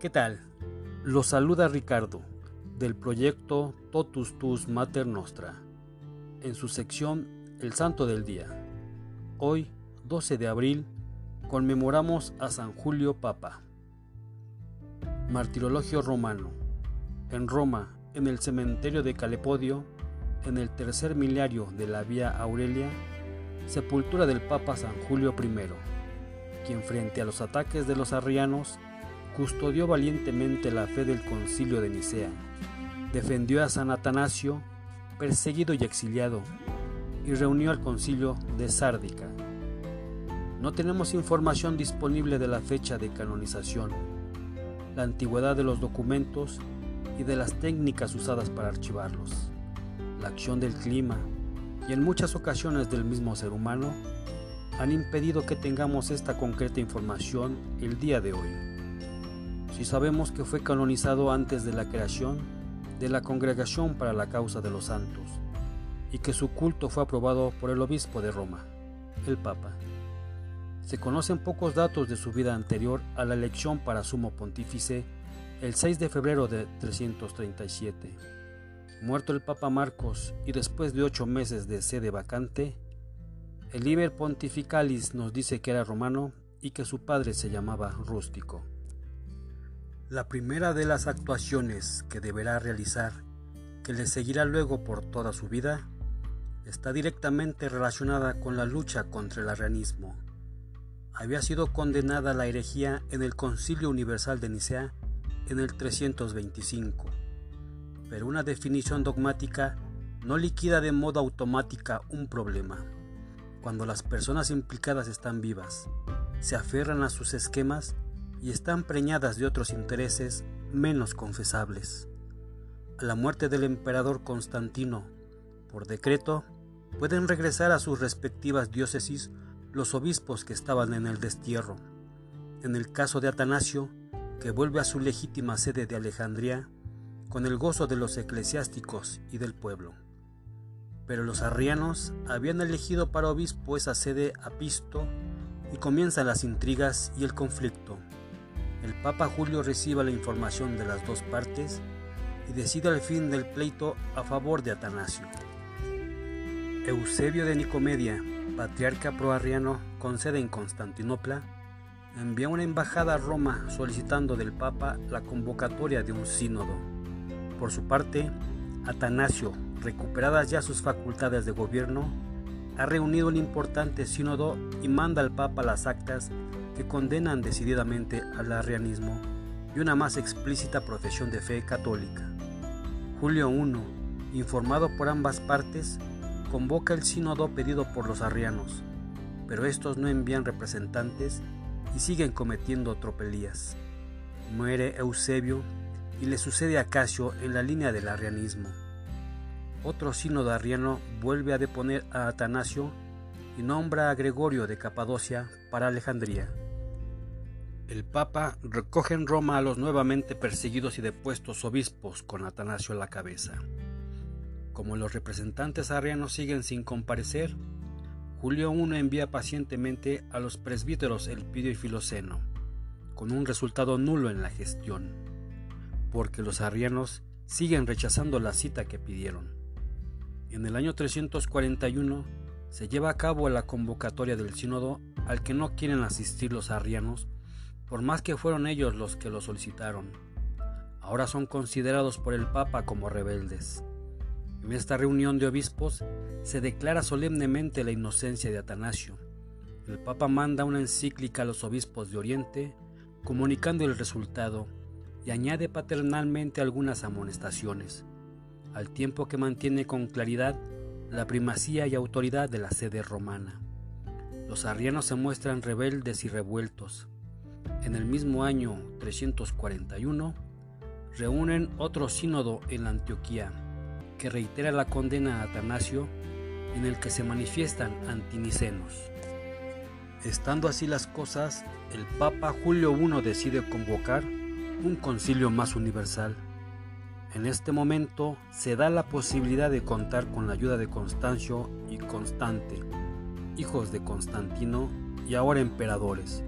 ¿Qué tal? Los saluda Ricardo del proyecto Totus Tus Mater Nostra en su sección El Santo del Día. Hoy, 12 de abril, conmemoramos a San Julio Papa. Martirologio romano. En Roma, en el cementerio de Calepodio, en el tercer milenio de la Vía Aurelia, sepultura del Papa San Julio I, quien frente a los ataques de los arrianos custodió valientemente la fe del concilio de Nicea, defendió a San Atanasio, perseguido y exiliado, y reunió al concilio de Sárdica. No tenemos información disponible de la fecha de canonización, la antigüedad de los documentos y de las técnicas usadas para archivarlos. La acción del clima y en muchas ocasiones del mismo ser humano han impedido que tengamos esta concreta información el día de hoy si sabemos que fue canonizado antes de la creación de la Congregación para la Causa de los Santos y que su culto fue aprobado por el obispo de Roma, el Papa. Se conocen pocos datos de su vida anterior a la elección para sumo pontífice el 6 de febrero de 337. Muerto el Papa Marcos y después de ocho meses de sede vacante, el Liber Pontificalis nos dice que era romano y que su padre se llamaba Rústico. La primera de las actuaciones que deberá realizar, que le seguirá luego por toda su vida, está directamente relacionada con la lucha contra el arrianismo. Había sido condenada la herejía en el Concilio Universal de Nicea en el 325, pero una definición dogmática no liquida de modo automática un problema. Cuando las personas implicadas están vivas, se aferran a sus esquemas y están preñadas de otros intereses menos confesables. A la muerte del emperador Constantino, por decreto, pueden regresar a sus respectivas diócesis los obispos que estaban en el destierro. En el caso de Atanasio, que vuelve a su legítima sede de Alejandría, con el gozo de los eclesiásticos y del pueblo. Pero los arrianos habían elegido para obispo esa sede Apisto y comienzan las intrigas y el conflicto. El Papa Julio recibe la información de las dos partes y decide el fin del pleito a favor de Atanasio. Eusebio de Nicomedia, patriarca proarriano con sede en Constantinopla, envía una embajada a Roma solicitando del Papa la convocatoria de un sínodo. Por su parte, Atanasio, recuperadas ya sus facultades de gobierno, ha reunido un importante sínodo y manda al Papa las actas que condenan decididamente al arrianismo y una más explícita profesión de fe católica. Julio I, informado por ambas partes, convoca el sínodo pedido por los arrianos, pero estos no envían representantes y siguen cometiendo tropelías. Muere Eusebio y le sucede a Casio en la línea del arrianismo. Otro sínodo arriano vuelve a deponer a Atanasio y nombra a Gregorio de Capadocia para Alejandría. El Papa recoge en Roma a los nuevamente perseguidos y depuestos obispos con Atanasio a la cabeza. Como los representantes arrianos siguen sin comparecer, Julio I envía pacientemente a los presbíteros Elpidio y Filoceno, con un resultado nulo en la gestión, porque los arrianos siguen rechazando la cita que pidieron. En el año 341 se lleva a cabo la convocatoria del sínodo al que no quieren asistir los arrianos por más que fueron ellos los que lo solicitaron. Ahora son considerados por el Papa como rebeldes. En esta reunión de obispos se declara solemnemente la inocencia de Atanasio. El Papa manda una encíclica a los obispos de Oriente comunicando el resultado y añade paternalmente algunas amonestaciones, al tiempo que mantiene con claridad la primacía y autoridad de la sede romana. Los arrianos se muestran rebeldes y revueltos, en el mismo año 341, reúnen otro sínodo en la Antioquía, que reitera la condena a Atanasio, en el que se manifiestan antinicenos. Estando así las cosas, el Papa Julio I decide convocar un concilio más universal. En este momento se da la posibilidad de contar con la ayuda de Constancio y Constante, hijos de Constantino y ahora emperadores,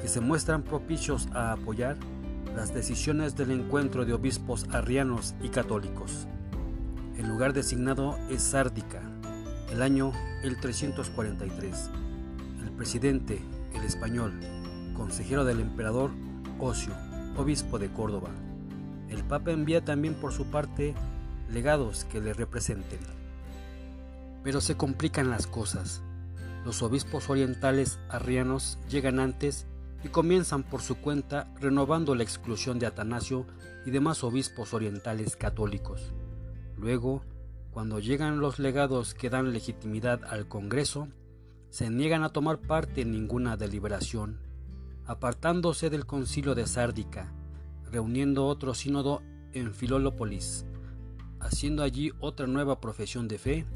que se muestran propicios a apoyar las decisiones del encuentro de obispos arrianos y católicos. El lugar designado es Sárdica, el año el 343. El presidente, el español, consejero del emperador Ocio, obispo de Córdoba. El Papa envía también por su parte legados que le representen. Pero se complican las cosas. Los obispos orientales arrianos llegan antes y comienzan por su cuenta renovando la exclusión de Atanasio y demás obispos orientales católicos. Luego, cuando llegan los legados que dan legitimidad al Congreso, se niegan a tomar parte en ninguna deliberación, apartándose del concilio de Sárdica, reuniendo otro sínodo en Filólópolis, haciendo allí otra nueva profesión de fe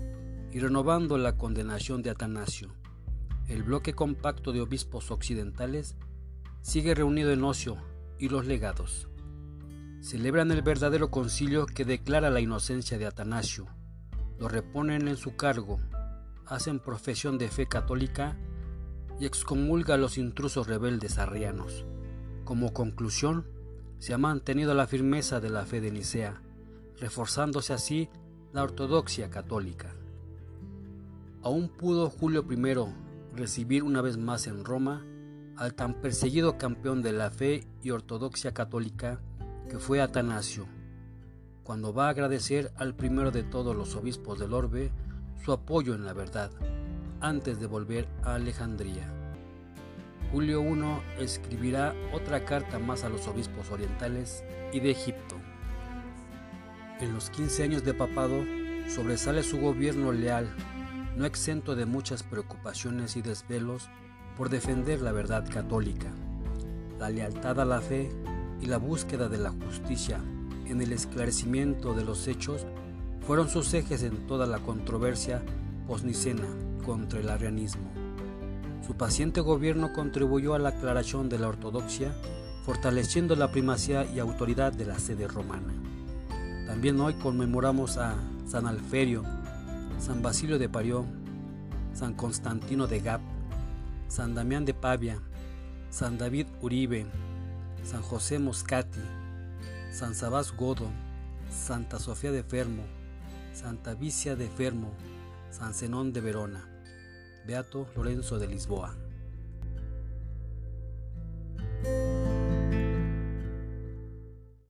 y renovando la condenación de Atanasio. El bloque compacto de obispos occidentales sigue reunido en Ocio y los legados. Celebran el verdadero concilio que declara la inocencia de Atanasio, lo reponen en su cargo, hacen profesión de fe católica y excomulga a los intrusos rebeldes arrianos. Como conclusión, se ha mantenido la firmeza de la fe de Nicea, reforzándose así la ortodoxia católica. Aún pudo Julio I recibir una vez más en Roma al tan perseguido campeón de la fe y ortodoxia católica que fue Atanasio, cuando va a agradecer al primero de todos los obispos del orbe su apoyo en la verdad, antes de volver a Alejandría. Julio I escribirá otra carta más a los obispos orientales y de Egipto. En los 15 años de papado sobresale su gobierno leal, no exento de muchas preocupaciones y desvelos por defender la verdad católica, la lealtad a la fe y la búsqueda de la justicia en el esclarecimiento de los hechos fueron sus ejes en toda la controversia posnicena contra el arianismo. Su paciente gobierno contribuyó a la aclaración de la ortodoxia, fortaleciendo la primacía y autoridad de la sede romana. También hoy conmemoramos a San Alferio, San Basilio de Parió, San Constantino de Gap, San Damián de Pavia, San David Uribe, San José Moscati, San Sabás Godo, Santa Sofía de Fermo, Santa Vicia de Fermo, San Zenón de Verona, Beato Lorenzo de Lisboa.